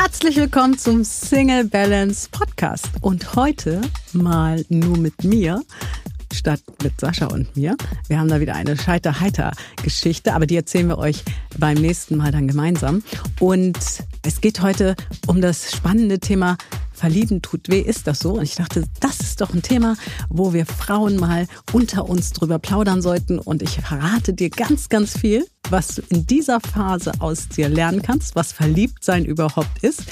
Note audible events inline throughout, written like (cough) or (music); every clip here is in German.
Herzlich willkommen zum Single Balance Podcast und heute mal nur mit mir statt mit Sascha und mir. Wir haben da wieder eine Scheiter-Heiter-Geschichte, aber die erzählen wir euch beim nächsten Mal dann gemeinsam. Und es geht heute um das spannende Thema Verlieben tut weh, ist das so? Und ich dachte, das ist doch ein Thema, wo wir Frauen mal unter uns drüber plaudern sollten. Und ich verrate dir ganz, ganz viel, was du in dieser Phase aus dir lernen kannst, was Verliebtsein überhaupt ist,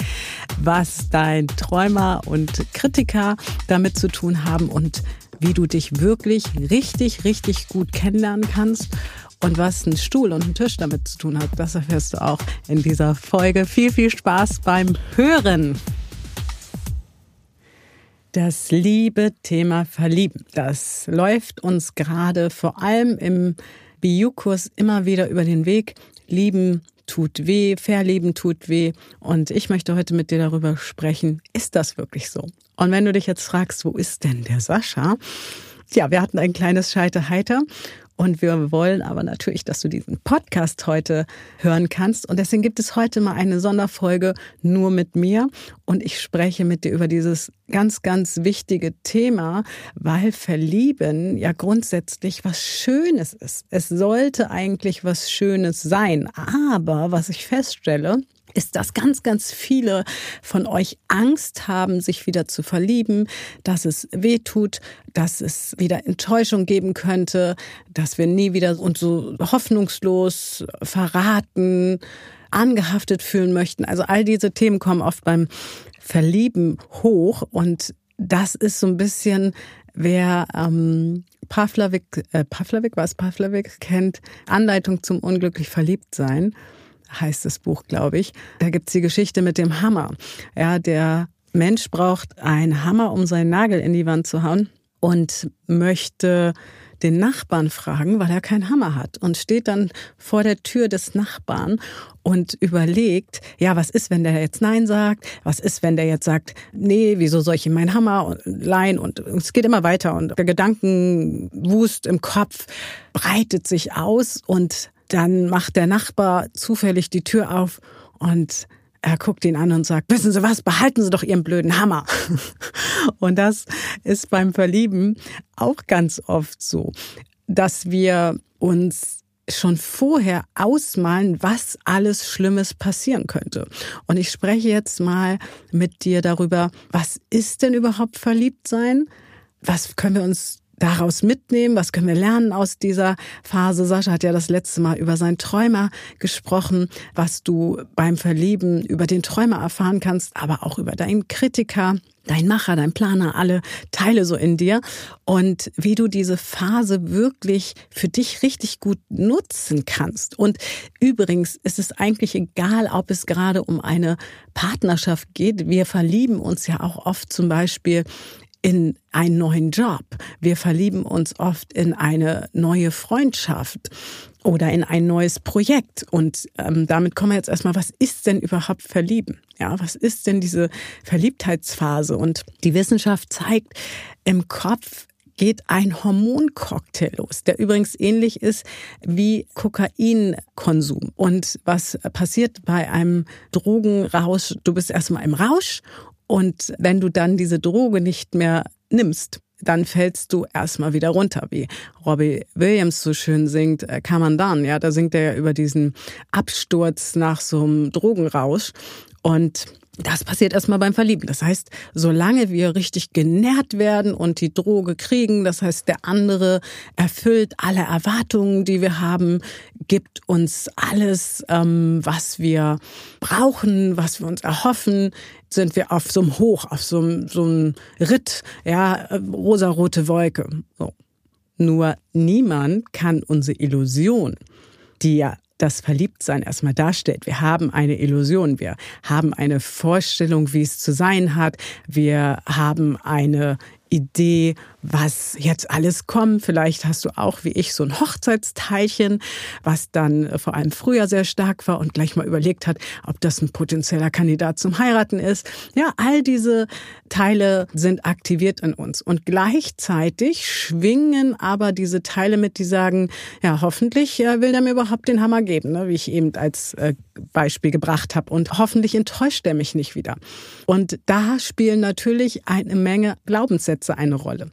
was dein Träumer und Kritiker damit zu tun haben und wie du dich wirklich richtig, richtig gut kennenlernen kannst. Und was ein Stuhl und ein Tisch damit zu tun hat, das erfährst du auch in dieser Folge. Viel, viel Spaß beim Hören. Das liebe Thema Verlieben, das läuft uns gerade vor allem im BU-Kurs immer wieder über den Weg. Lieben tut weh, verlieben tut weh. Und ich möchte heute mit dir darüber sprechen, ist das wirklich so? Und wenn du dich jetzt fragst, wo ist denn der Sascha? Ja, wir hatten ein kleines Scheiterheiter und wir wollen aber natürlich, dass du diesen Podcast heute hören kannst. Und deswegen gibt es heute mal eine Sonderfolge nur mit mir. Und ich spreche mit dir über dieses ganz, ganz wichtige Thema, weil Verlieben ja grundsätzlich was Schönes ist. Es sollte eigentlich was Schönes sein. Aber was ich feststelle, ist, dass ganz, ganz viele von euch Angst haben, sich wieder zu verlieben, dass es weh tut, dass es wieder Enttäuschung geben könnte, dass wir nie wieder uns so hoffnungslos verraten, angehaftet fühlen möchten. Also all diese Themen kommen oft beim Verlieben hoch und das ist so ein bisschen, wer ähm, Pavlovik, äh, Pavlovik, was Pavlovik kennt, Anleitung zum unglücklich verliebt sein heißt das Buch, glaube ich. Da gibt's die Geschichte mit dem Hammer. Ja, der Mensch braucht einen Hammer, um seinen Nagel in die Wand zu hauen und möchte den Nachbarn fragen, weil er keinen Hammer hat und steht dann vor der Tür des Nachbarn und überlegt, ja, was ist, wenn der jetzt Nein sagt? Was ist, wenn der jetzt sagt, nee, wieso soll ich ihm meinen Hammer leihen? Und es geht immer weiter und der Gedankenwust im Kopf breitet sich aus und dann macht der Nachbar zufällig die Tür auf und er guckt ihn an und sagt, wissen Sie was, behalten Sie doch Ihren blöden Hammer. (laughs) Und das ist beim Verlieben auch ganz oft so, dass wir uns schon vorher ausmalen, was alles Schlimmes passieren könnte. Und ich spreche jetzt mal mit dir darüber, was ist denn überhaupt verliebt sein? Was können wir uns daraus mitnehmen? Was können wir lernen aus dieser Phase? Sascha hat ja das letzte Mal über seinen Träumer gesprochen, was du beim Verlieben über den Träumer erfahren kannst, aber auch über deinen Kritiker, dein Macher, dein Planer, alle Teile so in dir und wie du diese Phase wirklich für dich richtig gut nutzen kannst. Und übrigens ist es eigentlich egal, ob es gerade um eine Partnerschaft geht. Wir verlieben uns ja auch oft zum Beispiel in einen neuen Job. Wir verlieben uns oft in eine neue Freundschaft oder in ein neues Projekt. Und ähm, damit kommen wir jetzt erstmal, was ist denn überhaupt Verlieben? Ja, was ist denn diese Verliebtheitsphase? Und die Wissenschaft zeigt, im Kopf geht ein Hormoncocktail los, der übrigens ähnlich ist wie Kokainkonsum. Und was passiert bei einem Drogenrausch? Du bist erstmal im Rausch und wenn du dann diese Droge nicht mehr nimmst, dann fällst du erstmal wieder runter, wie Robbie Williams so schön singt, kann man dann, ja, da singt er ja über diesen Absturz nach so einem Drogenrausch. Und das passiert erstmal beim Verlieben. Das heißt, solange wir richtig genährt werden und die Droge kriegen, das heißt, der andere erfüllt alle Erwartungen, die wir haben, gibt uns alles, ähm, was wir brauchen, was wir uns erhoffen, sind wir auf so einem Hoch, auf so einem, so einem Ritt, ja, rosarote Wolke. So. Nur niemand kann unsere Illusion, die ja das Verliebtsein erstmal darstellt. Wir haben eine Illusion, wir haben eine Vorstellung, wie es zu sein hat, wir haben eine Idee, was jetzt alles kommt. Vielleicht hast du auch, wie ich, so ein Hochzeitsteilchen, was dann vor allem früher sehr stark war und gleich mal überlegt hat, ob das ein potenzieller Kandidat zum Heiraten ist. Ja, all diese Teile sind aktiviert in uns. Und gleichzeitig schwingen aber diese Teile mit, die sagen, ja, hoffentlich äh, will der mir überhaupt den Hammer geben, ne, wie ich eben als äh, Beispiel gebracht habe. Und hoffentlich enttäuscht er mich nicht wieder. Und da spielen natürlich eine Menge Glaubenssätze eine Rolle.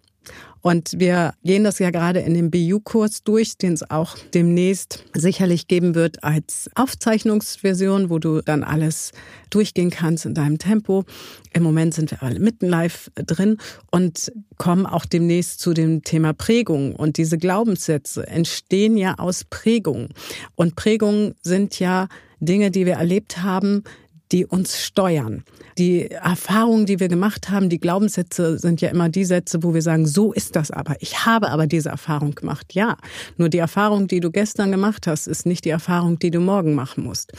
Und wir gehen das ja gerade in dem BU-Kurs durch, den es auch demnächst sicherlich geben wird als Aufzeichnungsversion, wo du dann alles durchgehen kannst in deinem Tempo. Im Moment sind wir alle mitten live drin und kommen auch demnächst zu dem Thema Prägung. Und diese Glaubenssätze entstehen ja aus Prägungen. Und Prägungen sind ja Dinge, die wir erlebt haben, die uns steuern. Die Erfahrungen, die wir gemacht haben, die Glaubenssätze sind ja immer die Sätze, wo wir sagen, so ist das aber. Ich habe aber diese Erfahrung gemacht. Ja, nur die Erfahrung, die du gestern gemacht hast, ist nicht die Erfahrung, die du morgen machen musst.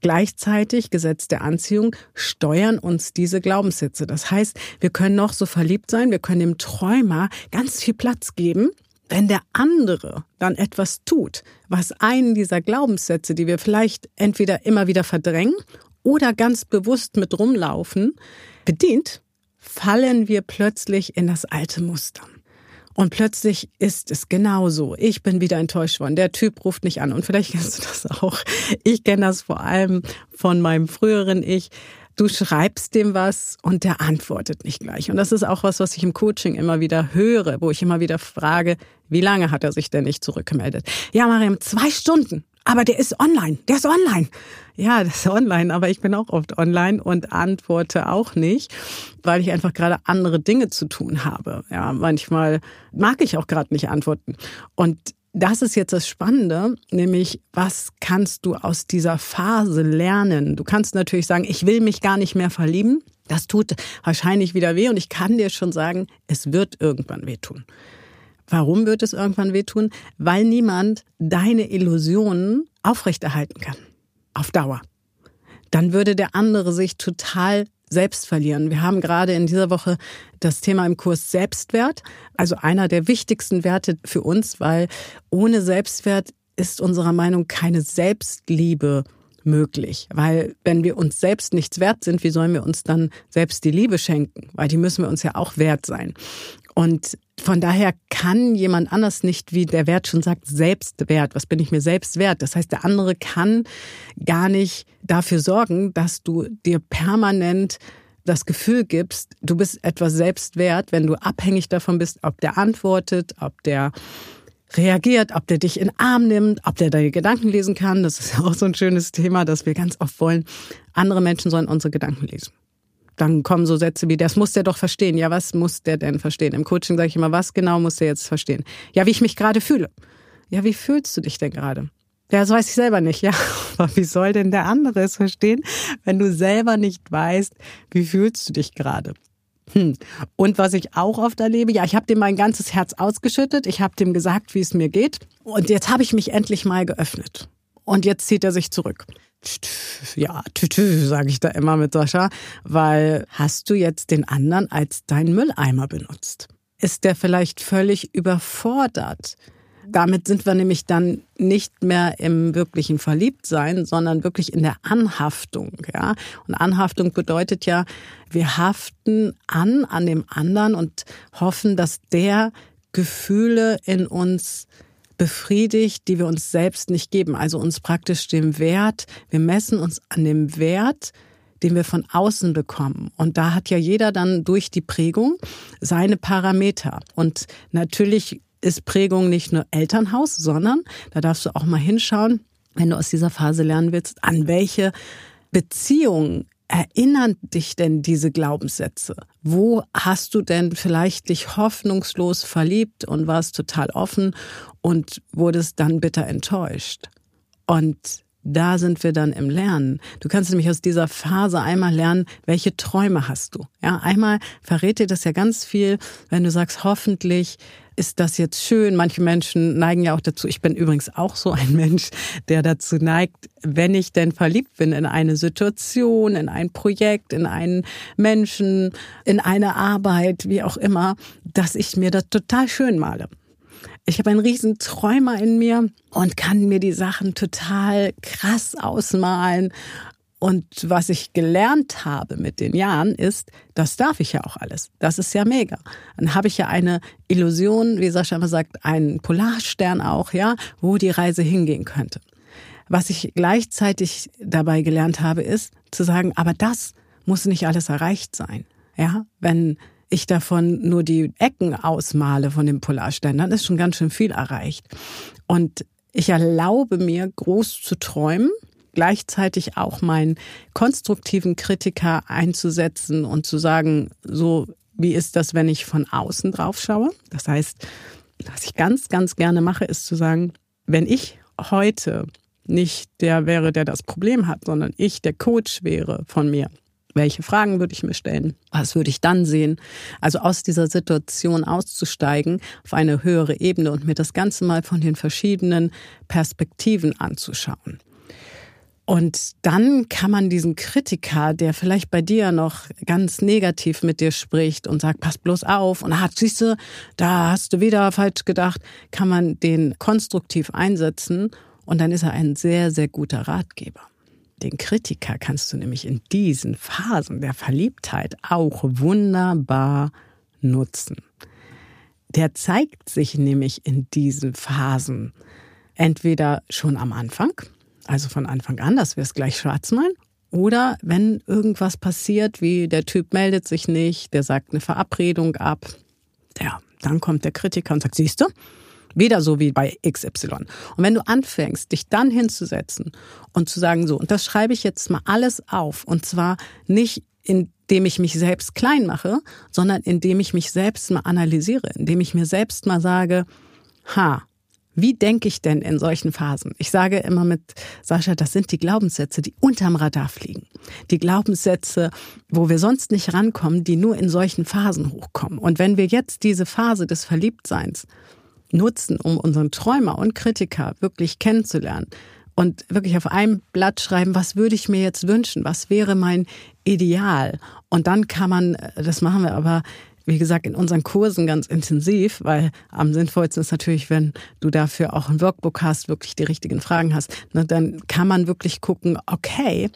Gleichzeitig, Gesetz der Anziehung, steuern uns diese Glaubenssätze. Das heißt, wir können noch so verliebt sein, wir können dem Träumer ganz viel Platz geben, wenn der andere dann etwas tut, was einen dieser Glaubenssätze, die wir vielleicht entweder immer wieder verdrängen oder ganz bewusst mit rumlaufen, bedient, fallen wir plötzlich in das alte Muster. Und plötzlich ist es genauso. Ich bin wieder enttäuscht worden. Der Typ ruft nicht an. Und vielleicht kennst du das auch. Ich kenne das vor allem von meinem früheren Ich. Du schreibst dem was und der antwortet nicht gleich. Und das ist auch was, was ich im Coaching immer wieder höre, wo ich immer wieder frage, wie lange hat er sich denn nicht zurückgemeldet? Ja, Mariam, zwei Stunden. Aber der ist online. Der ist online. Ja, das ist online, aber ich bin auch oft online und antworte auch nicht, weil ich einfach gerade andere Dinge zu tun habe. Ja, manchmal mag ich auch gerade nicht antworten. Und das ist jetzt das Spannende, nämlich was kannst du aus dieser Phase lernen? Du kannst natürlich sagen, ich will mich gar nicht mehr verlieben. Das tut wahrscheinlich wieder weh und ich kann dir schon sagen, es wird irgendwann wehtun. Warum wird es irgendwann wehtun? Weil niemand deine Illusionen aufrechterhalten kann. Auf Dauer. Dann würde der andere sich total selbst verlieren. Wir haben gerade in dieser Woche das Thema im Kurs Selbstwert, also einer der wichtigsten Werte für uns, weil ohne Selbstwert ist unserer Meinung keine Selbstliebe möglich. Weil wenn wir uns selbst nichts wert sind, wie sollen wir uns dann selbst die Liebe schenken? Weil die müssen wir uns ja auch wert sein. Und von daher kann jemand anders nicht, wie der Wert schon sagt, Selbstwert. Was bin ich mir selbst wert? Das heißt, der andere kann gar nicht dafür sorgen, dass du dir permanent das Gefühl gibst, du bist etwas selbst wert, wenn du abhängig davon bist, ob der antwortet, ob der reagiert, ob der dich in den Arm nimmt, ob der deine Gedanken lesen kann. Das ist (laughs) auch so ein schönes Thema, dass wir ganz oft wollen, andere Menschen sollen unsere Gedanken lesen dann kommen so Sätze wie, das muss der doch verstehen. Ja, was muss der denn verstehen? Im Coaching sage ich immer, was genau muss der jetzt verstehen? Ja, wie ich mich gerade fühle. Ja, wie fühlst du dich denn gerade? Ja, das weiß ich selber nicht. Ja, (laughs) aber wie soll denn der andere es verstehen, wenn du selber nicht weißt, wie fühlst du dich gerade? Hm. Und was ich auch oft erlebe, ja, ich habe dem mein ganzes Herz ausgeschüttet, ich habe dem gesagt, wie es mir geht und jetzt habe ich mich endlich mal geöffnet. Und jetzt zieht er sich zurück ja, sage ich da immer mit Sascha, weil hast du jetzt den anderen als deinen Mülleimer benutzt? Ist der vielleicht völlig überfordert? Damit sind wir nämlich dann nicht mehr im wirklichen Verliebtsein, sondern wirklich in der Anhaftung, ja. Und Anhaftung bedeutet ja, wir haften an, an dem anderen und hoffen, dass der Gefühle in uns befriedigt, die wir uns selbst nicht geben. Also uns praktisch dem Wert, wir messen uns an dem Wert, den wir von außen bekommen. Und da hat ja jeder dann durch die Prägung seine Parameter. Und natürlich ist Prägung nicht nur Elternhaus, sondern da darfst du auch mal hinschauen, wenn du aus dieser Phase lernen willst, an welche Beziehungen erinnern dich denn diese Glaubenssätze? Wo hast du denn vielleicht dich hoffnungslos verliebt und warst total offen und wurdest dann bitter enttäuscht? Und da sind wir dann im Lernen. Du kannst nämlich aus dieser Phase einmal lernen, welche Träume hast du. Ja, einmal verrät dir das ja ganz viel, wenn du sagst, hoffentlich ist das jetzt schön? Manche Menschen neigen ja auch dazu. Ich bin übrigens auch so ein Mensch, der dazu neigt, wenn ich denn verliebt bin in eine Situation, in ein Projekt, in einen Menschen, in eine Arbeit, wie auch immer, dass ich mir das total schön male. Ich habe einen riesen Träumer in mir und kann mir die Sachen total krass ausmalen und was ich gelernt habe mit den Jahren ist, das darf ich ja auch alles. Das ist ja mega. Dann habe ich ja eine Illusion, wie Sascha immer sagt, einen Polarstern auch, ja, wo die Reise hingehen könnte. Was ich gleichzeitig dabei gelernt habe, ist zu sagen, aber das muss nicht alles erreicht sein. Ja, wenn ich davon nur die Ecken ausmale von dem Polarstern, dann ist schon ganz schön viel erreicht. Und ich erlaube mir, groß zu träumen gleichzeitig auch meinen konstruktiven Kritiker einzusetzen und zu sagen, so wie ist das, wenn ich von außen drauf schaue? Das heißt, was ich ganz, ganz gerne mache, ist zu sagen, wenn ich heute nicht der wäre, der das Problem hat, sondern ich der Coach wäre von mir, welche Fragen würde ich mir stellen? Was würde ich dann sehen? Also aus dieser Situation auszusteigen auf eine höhere Ebene und mir das Ganze mal von den verschiedenen Perspektiven anzuschauen. Und dann kann man diesen Kritiker, der vielleicht bei dir noch ganz negativ mit dir spricht und sagt, pass bloß auf und ah, siehst du, da hast du wieder falsch gedacht, kann man den konstruktiv einsetzen und dann ist er ein sehr, sehr guter Ratgeber. Den Kritiker kannst du nämlich in diesen Phasen der Verliebtheit auch wunderbar nutzen. Der zeigt sich nämlich in diesen Phasen entweder schon am Anfang, also von Anfang an, dass wir es gleich schwarz malen. Oder wenn irgendwas passiert, wie der Typ meldet sich nicht, der sagt eine Verabredung ab, ja, dann kommt der Kritiker und sagt, siehst du, wieder so wie bei XY. Und wenn du anfängst, dich dann hinzusetzen und zu sagen, so, und das schreibe ich jetzt mal alles auf, und zwar nicht indem ich mich selbst klein mache, sondern indem ich mich selbst mal analysiere, indem ich mir selbst mal sage, ha, wie denke ich denn in solchen Phasen? Ich sage immer mit Sascha, das sind die Glaubenssätze, die unterm Radar fliegen. Die Glaubenssätze, wo wir sonst nicht rankommen, die nur in solchen Phasen hochkommen. Und wenn wir jetzt diese Phase des Verliebtseins nutzen, um unseren Träumer und Kritiker wirklich kennenzulernen und wirklich auf einem Blatt schreiben, was würde ich mir jetzt wünschen? Was wäre mein Ideal? Und dann kann man, das machen wir aber wie gesagt, in unseren Kursen ganz intensiv, weil am sinnvollsten ist natürlich, wenn du dafür auch ein Workbook hast, wirklich die richtigen Fragen hast, ne, dann kann man wirklich gucken, okay,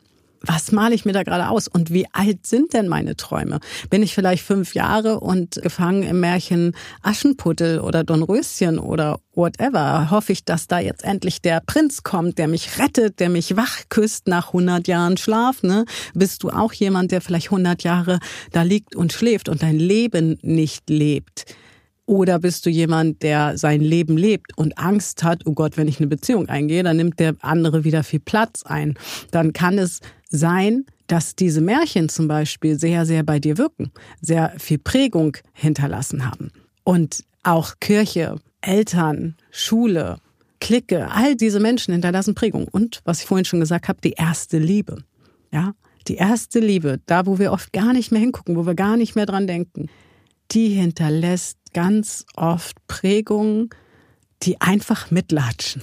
was male ich mir da gerade aus und wie alt sind denn meine Träume? Bin ich vielleicht fünf Jahre und gefangen im Märchen Aschenputtel oder Dornröschen oder whatever? Hoffe ich, dass da jetzt endlich der Prinz kommt, der mich rettet, der mich wach küsst nach 100 Jahren Schlaf? Ne? Bist du auch jemand, der vielleicht 100 Jahre da liegt und schläft und dein Leben nicht lebt? Oder bist du jemand, der sein Leben lebt und Angst hat, oh Gott, wenn ich eine Beziehung eingehe, dann nimmt der andere wieder viel Platz ein. Dann kann es sein, dass diese Märchen zum Beispiel sehr, sehr bei dir wirken, sehr viel Prägung hinterlassen haben. Und auch Kirche, Eltern, Schule, Clique, all diese Menschen hinterlassen Prägung. Und was ich vorhin schon gesagt habe, die erste Liebe. Ja, die erste Liebe, da wo wir oft gar nicht mehr hingucken, wo wir gar nicht mehr dran denken, die hinterlässt ganz oft Prägungen, die einfach mitlatschen.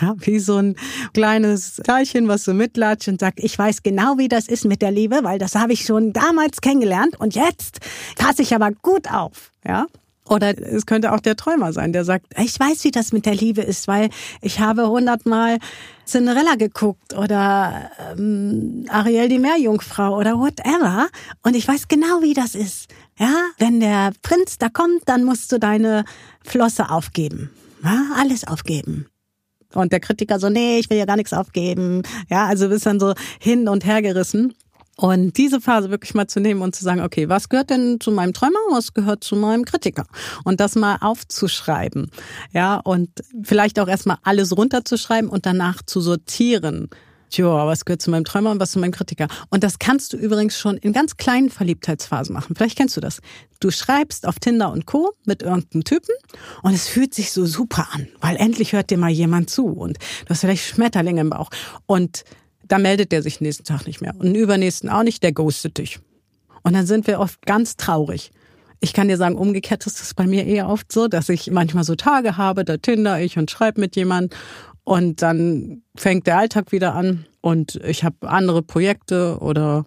Ja, wie so ein kleines Teilchen, was so mitlatscht und sagt, ich weiß genau, wie das ist mit der Liebe, weil das habe ich schon damals kennengelernt und jetzt passe ich aber gut auf. Ja, oder es könnte auch der Träumer sein, der sagt, ich weiß, wie das mit der Liebe ist, weil ich habe hundertmal Cinderella geguckt oder ähm, Ariel die Meerjungfrau oder whatever und ich weiß genau, wie das ist. Ja, wenn der Prinz da kommt, dann musst du deine Flosse aufgeben. Ja, alles aufgeben. Und der Kritiker so, nee, ich will ja gar nichts aufgeben. Ja, also bist dann so hin und her gerissen. Und diese Phase wirklich mal zu nehmen und zu sagen, okay, was gehört denn zu meinem Träumer, was gehört zu meinem Kritiker? Und das mal aufzuschreiben. Ja, und vielleicht auch erstmal alles runterzuschreiben und danach zu sortieren. Tja, was gehört zu meinem Träumer und was zu meinem Kritiker? Und das kannst du übrigens schon in ganz kleinen Verliebtheitsphasen machen. Vielleicht kennst du das. Du schreibst auf Tinder und Co. mit irgendeinem Typen und es fühlt sich so super an, weil endlich hört dir mal jemand zu und du hast vielleicht Schmetterlinge im Bauch. Und da meldet der sich nächsten Tag nicht mehr. Und übernächsten auch nicht, der ghostet dich. Und dann sind wir oft ganz traurig. Ich kann dir sagen, umgekehrt ist es bei mir eher oft so, dass ich manchmal so Tage habe, da tinder ich und schreibe mit jemand und dann fängt der Alltag wieder an und ich habe andere Projekte oder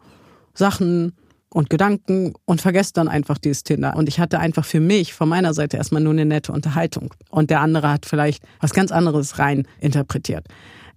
Sachen und Gedanken und vergesse dann einfach dieses Tinder. Und ich hatte einfach für mich von meiner Seite erstmal nur eine nette Unterhaltung. Und der andere hat vielleicht was ganz anderes rein interpretiert.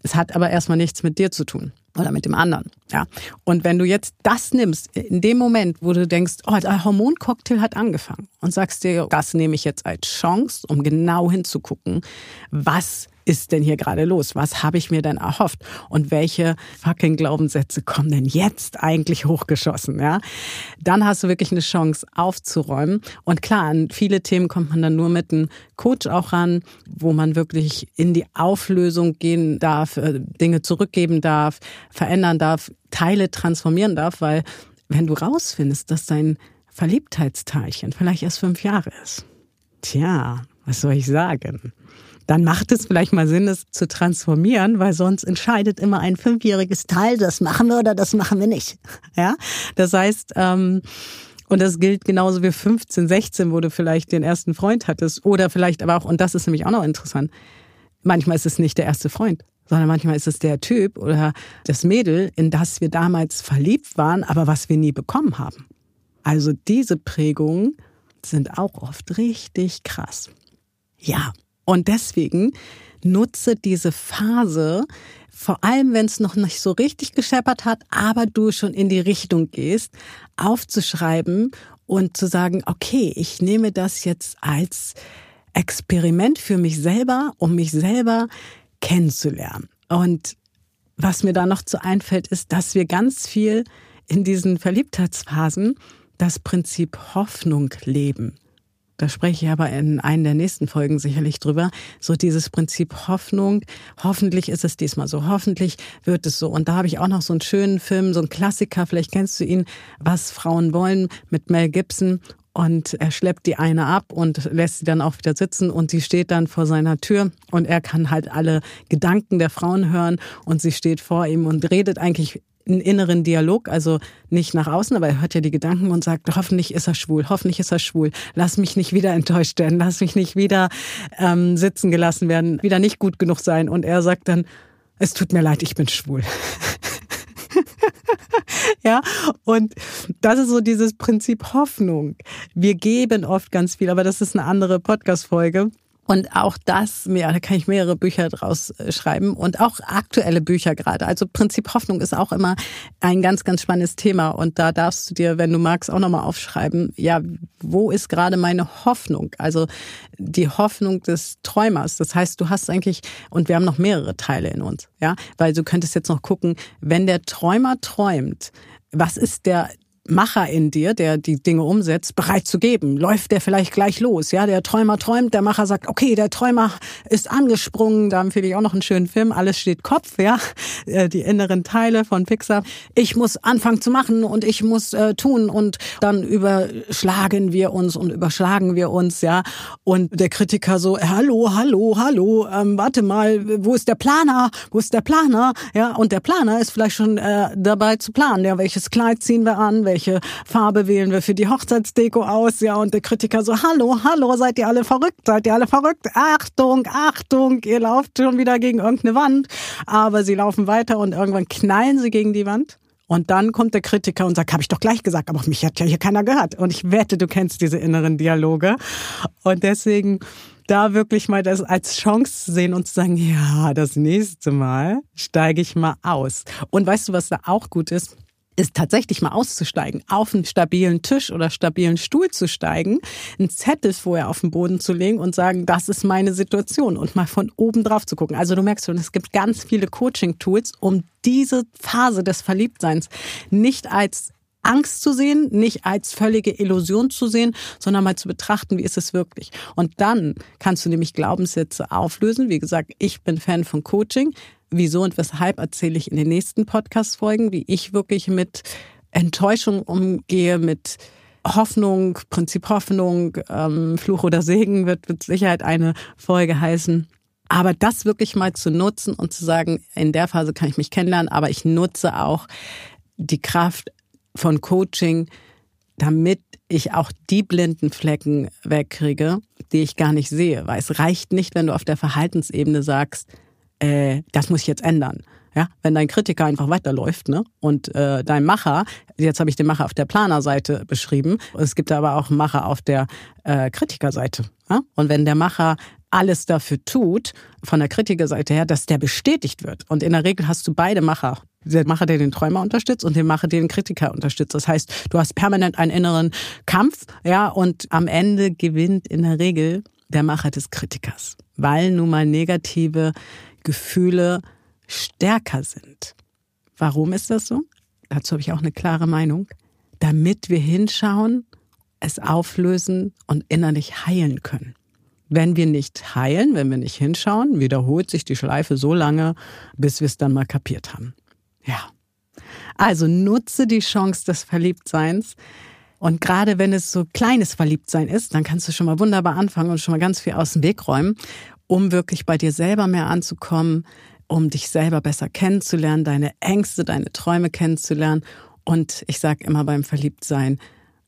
Es hat aber erstmal nichts mit dir zu tun oder mit dem anderen. Ja. Und wenn du jetzt das nimmst, in dem Moment, wo du denkst, oh, der Hormoncocktail hat angefangen und sagst dir, das nehme ich jetzt als Chance, um genau hinzugucken, was ist denn hier gerade los? Was habe ich mir denn erhofft? Und welche fucking Glaubenssätze kommen denn jetzt eigentlich hochgeschossen? Ja, dann hast du wirklich eine Chance aufzuräumen. Und klar, an viele Themen kommt man dann nur mit einem Coach auch ran, wo man wirklich in die Auflösung gehen darf, äh, Dinge zurückgeben darf, verändern darf, Teile transformieren darf, weil wenn du rausfindest, dass dein Verliebtheitsteilchen vielleicht erst fünf Jahre ist, tja, was soll ich sagen? Dann macht es vielleicht mal Sinn, es zu transformieren, weil sonst entscheidet immer ein fünfjähriges Teil, das machen wir oder das machen wir nicht. (laughs) Ja, das heißt, ähm, und das gilt genauso wie 15, 16, wo du vielleicht den ersten Freund hattest oder vielleicht aber auch, und das ist nämlich auch noch interessant, manchmal ist es nicht der erste Freund, sondern manchmal ist es der Typ oder das Mädel, in das wir damals verliebt waren, aber was wir nie bekommen haben. Also diese Prägungen sind auch oft richtig krass. Ja, und deswegen nutze diese Phase, vor allem wenn es noch nicht so richtig gescheppert hat, aber du schon in die Richtung gehst, aufzuschreiben und zu sagen, okay, ich nehme das jetzt als Experiment für mich selber, um mich selber kennenzulernen. Und was mir da noch zu einfällt, ist, dass wir ganz viel in diesen Verliebtheitsphasen das Prinzip Hoffnung leben da spreche ich aber in einer der nächsten Folgen sicherlich drüber, so dieses Prinzip Hoffnung. Hoffentlich ist es diesmal so, hoffentlich wird es so. Und da habe ich auch noch so einen schönen Film, so einen Klassiker, vielleicht kennst du ihn, Was Frauen wollen, mit Mel Gibson. Und er schleppt die eine ab und lässt sie dann auch wieder sitzen. Und sie steht dann vor seiner Tür. Und er kann halt alle Gedanken der Frauen hören. Und sie steht vor ihm und redet eigentlich einen inneren Dialog, also nicht nach außen, aber er hört ja die Gedanken und sagt, hoffentlich ist er schwul, hoffentlich ist er schwul, lass mich nicht wieder enttäuscht werden, lass mich nicht wieder ähm, sitzen gelassen werden, wieder nicht gut genug sein. Und er sagt dann, es tut mir leid, ich bin schwul. (laughs) ja, und das ist so dieses Prinzip Hoffnung. Wir geben oft ganz viel, aber das ist eine andere Podcast-Folge. Und auch das, ja, da kann ich mehrere Bücher draus äh, schreiben und auch aktuelle Bücher gerade. Also Prinzip Hoffnung ist auch immer ein ganz, ganz spannendes Thema. Und da darfst du dir, wenn du magst, auch nochmal aufschreiben, ja, wo ist gerade meine Hoffnung? Also die Hoffnung des Träumers. Das heißt, du hast eigentlich, und wir haben noch mehrere Teile in uns, ja, weil du könntest jetzt noch gucken, wenn der Träumer träumt, was ist der Macher in dir, der die Dinge umsetzt, bereit zu geben? Läuft der vielleicht gleich los? Ja, der Träumer träumt, der Macher sagt, okay, der Träumer ist angesprungen. Da empfehle ich auch noch einen schönen Film. Alles steht Kopf, ja, (laughs) äh, die inneren Teile von Pixar. Ich muss anfangen zu machen und ich muss äh, tun und dann überschlagen wir uns und überschlagen wir uns, ja. Und der Kritiker so, hallo, hallo, hallo, ähm, warte mal, wo ist der Planer? Wo ist der Planer? Ja, und der Planer ist vielleicht schon äh, dabei zu planen. Ja, welches Kleid ziehen wir an? Welche Farbe wählen wir für die Hochzeitsdeko aus? Ja, und der Kritiker so, hallo, hallo, seid ihr alle verrückt? Seid ihr alle verrückt? Achtung, Achtung, ihr lauft schon wieder gegen irgendeine Wand. Aber sie laufen weiter und irgendwann knallen sie gegen die Wand. Und dann kommt der Kritiker und sagt, habe ich doch gleich gesagt, aber mich hat ja hier keiner gehört. Und ich wette, du kennst diese inneren Dialoge. Und deswegen da wirklich mal das als Chance zu sehen und zu sagen, ja, das nächste Mal steige ich mal aus. Und weißt du, was da auch gut ist? Ist tatsächlich mal auszusteigen, auf einen stabilen Tisch oder stabilen Stuhl zu steigen, einen Zettel vorher auf den Boden zu legen und sagen, das ist meine Situation und mal von oben drauf zu gucken. Also du merkst schon, es gibt ganz viele Coaching-Tools, um diese Phase des Verliebtseins nicht als Angst zu sehen, nicht als völlige Illusion zu sehen, sondern mal zu betrachten, wie ist es wirklich. Und dann kannst du nämlich Glaubenssätze auflösen. Wie gesagt, ich bin Fan von Coaching Wieso und weshalb erzähle ich in den nächsten Podcast-Folgen, wie ich wirklich mit Enttäuschung umgehe, mit Hoffnung, Prinzip Hoffnung, ähm, Fluch oder Segen wird mit Sicherheit eine Folge heißen. Aber das wirklich mal zu nutzen und zu sagen, in der Phase kann ich mich kennenlernen, aber ich nutze auch die Kraft von Coaching, damit ich auch die blinden Flecken wegkriege, die ich gar nicht sehe. Weil es reicht nicht, wenn du auf der Verhaltensebene sagst, äh, das muss ich jetzt ändern. Ja, wenn dein Kritiker einfach weiterläuft, ne? Und äh, dein Macher, jetzt habe ich den Macher auf der Planerseite beschrieben, es gibt aber auch einen Macher auf der äh, Kritikerseite. Ja? Und wenn der Macher alles dafür tut, von der Kritikerseite her, dass der bestätigt wird. Und in der Regel hast du beide Macher. Der Macher, der den Träumer unterstützt und den Macher, der den Kritiker unterstützt. Das heißt, du hast permanent einen inneren Kampf, ja, und am Ende gewinnt in der Regel der Macher des Kritikers. Weil nun mal negative Gefühle stärker sind. Warum ist das so? Dazu habe ich auch eine klare Meinung. Damit wir hinschauen, es auflösen und innerlich heilen können. Wenn wir nicht heilen, wenn wir nicht hinschauen, wiederholt sich die Schleife so lange, bis wir es dann mal kapiert haben. Ja. Also nutze die Chance des Verliebtseins. Und gerade wenn es so kleines Verliebtsein ist, dann kannst du schon mal wunderbar anfangen und schon mal ganz viel aus dem Weg räumen, um wirklich bei dir selber mehr anzukommen, um dich selber besser kennenzulernen, deine Ängste, deine Träume kennenzulernen. Und ich sage immer beim Verliebtsein,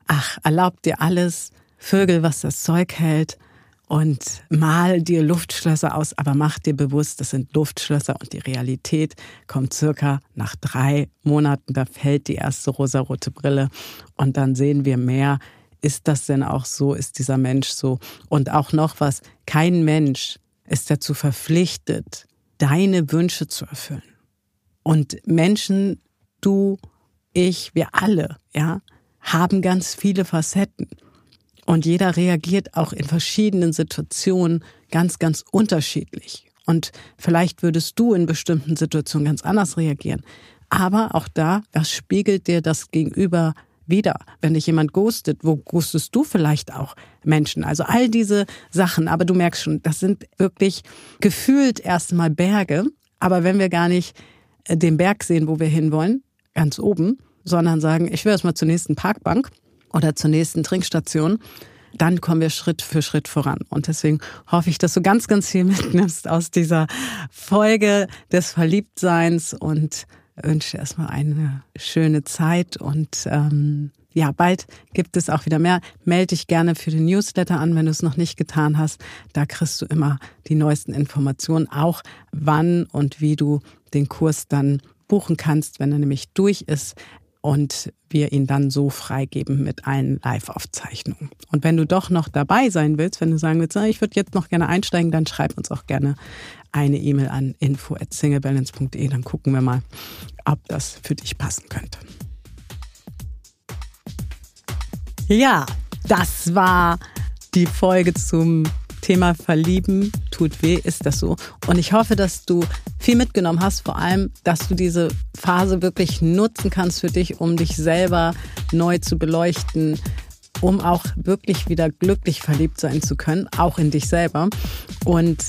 ach, erlaub dir alles, Vögel, was das Zeug hält und mal dir Luftschlösser aus, aber mach dir bewusst, das sind Luftschlösser und die Realität kommt circa nach drei Monaten, da fällt die erste rosarote Brille und dann sehen wir mehr. Ist das denn auch so? Ist dieser Mensch so? Und auch noch was, kein Mensch ist dazu verpflichtet, deine Wünsche zu erfüllen. Und Menschen, du, ich, wir alle, ja, haben ganz viele Facetten. Und jeder reagiert auch in verschiedenen Situationen ganz, ganz unterschiedlich. Und vielleicht würdest du in bestimmten Situationen ganz anders reagieren. Aber auch da, was spiegelt dir das Gegenüber wieder? Wenn dich jemand ghostet, wo ghostest du vielleicht auch Menschen? Also all diese Sachen. Aber du merkst schon, das sind wirklich gefühlt erstmal Berge. Aber wenn wir gar nicht äh, den Berg sehen, wo wir hinwollen, ganz oben, sondern sagen, ich will erstmal zur nächsten Parkbank, oder zur nächsten Trinkstation, dann kommen wir Schritt für Schritt voran. Und deswegen hoffe ich, dass du ganz, ganz viel (laughs) mitnimmst aus dieser Folge des Verliebtseins und wünsche erstmal eine schöne Zeit und ähm, ja, bald gibt es auch wieder mehr. Melde dich gerne für den Newsletter an, wenn du es noch nicht getan hast. Da kriegst du immer die neuesten Informationen, auch wann und wie du den Kurs dann buchen kannst, wenn er nämlich durch ist und wir ihn dann so freigeben mit allen Live-Aufzeichnungen. Und wenn du doch noch dabei sein willst, wenn du sagen willst, ich würde jetzt noch gerne einsteigen, dann schreib uns auch gerne eine E-Mail an info@singlebalance.de, dann gucken wir mal, ob das für dich passen könnte. Ja, das war die Folge zum Thema Verlieben tut weh, ist das so. Und ich hoffe, dass du viel mitgenommen hast, vor allem, dass du diese Phase wirklich nutzen kannst für dich, um dich selber neu zu beleuchten, um auch wirklich wieder glücklich verliebt sein zu können, auch in dich selber. Und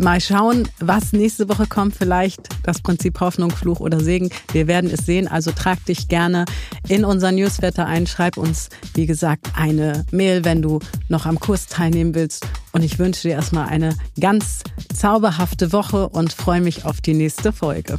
Mal schauen, was nächste Woche kommt. Vielleicht das Prinzip Hoffnung, Fluch oder Segen. Wir werden es sehen. Also trag dich gerne in unser Newsletter ein. Schreib uns, wie gesagt, eine Mail, wenn du noch am Kurs teilnehmen willst. Und ich wünsche dir erstmal eine ganz zauberhafte Woche und freue mich auf die nächste Folge.